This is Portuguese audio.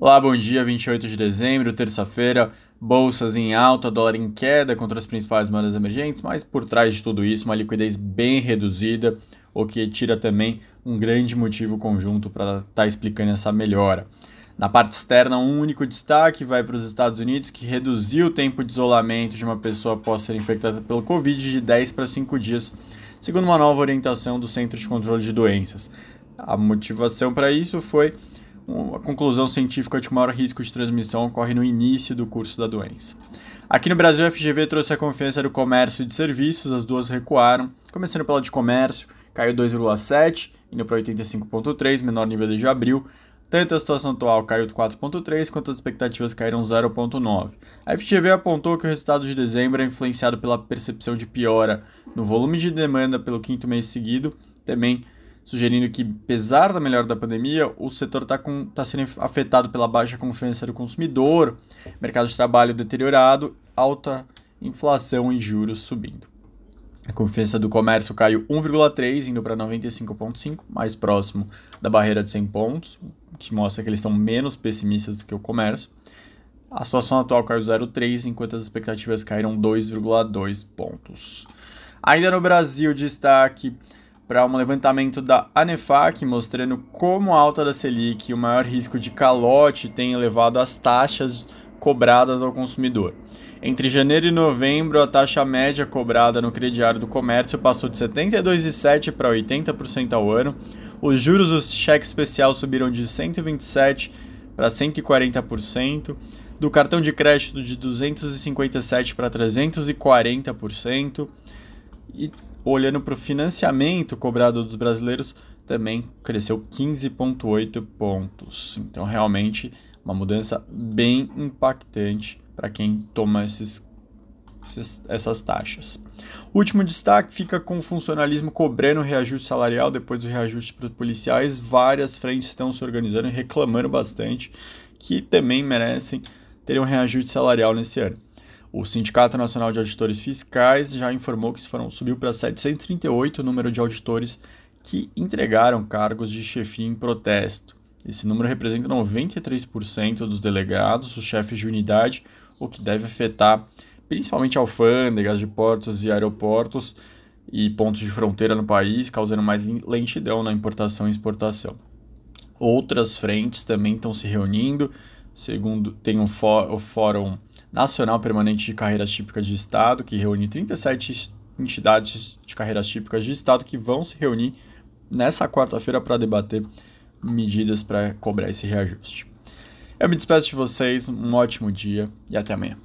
Olá, bom dia, 28 de dezembro, terça-feira, bolsas em alta, dólar em queda contra as principais moedas emergentes, mas por trás de tudo isso, uma liquidez bem reduzida, o que tira também um grande motivo conjunto para estar tá explicando essa melhora. Na parte externa, um único destaque vai para os Estados Unidos, que reduziu o tempo de isolamento de uma pessoa após ser infectada pelo Covid de 10 para 5 dias, segundo uma nova orientação do Centro de Controle de Doenças. A motivação para isso foi a conclusão científica de que o maior risco de transmissão ocorre no início do curso da doença. Aqui no Brasil, a FGV trouxe a confiança do comércio e de serviços, as duas recuaram, começando pela de comércio, caiu 2,7, indo para 85,3, menor nível desde abril. Tanto a situação atual caiu 4,3, quanto as expectativas caíram 0,9. A FGV apontou que o resultado de dezembro é influenciado pela percepção de piora no volume de demanda pelo quinto mês seguido, também sugerindo que, apesar da melhora da pandemia, o setor está tá sendo afetado pela baixa confiança do consumidor, mercado de trabalho deteriorado, alta inflação e juros subindo. A confiança do comércio caiu 1,3, indo para 95,5, mais próximo da barreira de 100 pontos, que mostra que eles estão menos pessimistas do que o comércio. A situação atual caiu 0,3, enquanto as expectativas caíram 2,2 pontos. Ainda no Brasil, destaque para um levantamento da Anefac mostrando como a alta da Selic e o maior risco de calote tem elevado as taxas cobradas ao consumidor. Entre janeiro e novembro, a taxa média cobrada no crediário do comércio passou de 72,7% para 80% ao ano. Os juros do cheque especial subiram de 127% para 140%. Do cartão de crédito de 257% para 340%. E olhando para o financiamento cobrado dos brasileiros, também cresceu 15,8 pontos. Então, realmente, uma mudança bem impactante para quem toma esses, essas taxas. O último destaque fica com o funcionalismo cobrando reajuste salarial depois do reajuste para os policiais. Várias frentes estão se organizando e reclamando bastante que também merecem ter um reajuste salarial nesse ano. O Sindicato Nacional de Auditores Fiscais já informou que foram, subiu para 738 o número de auditores que entregaram cargos de chefia em protesto. Esse número representa 93% dos delegados, os chefes de unidade, o que deve afetar principalmente alfândegas de portos e aeroportos e pontos de fronteira no país, causando mais lentidão na importação e exportação. Outras frentes também estão se reunindo, segundo tem um o Fórum Nacional Permanente de Carreiras Típicas de Estado, que reúne 37 entidades de carreiras típicas de Estado que vão se reunir nessa quarta-feira para debater medidas para cobrar esse reajuste. Eu me despeço de vocês, um ótimo dia e até amanhã.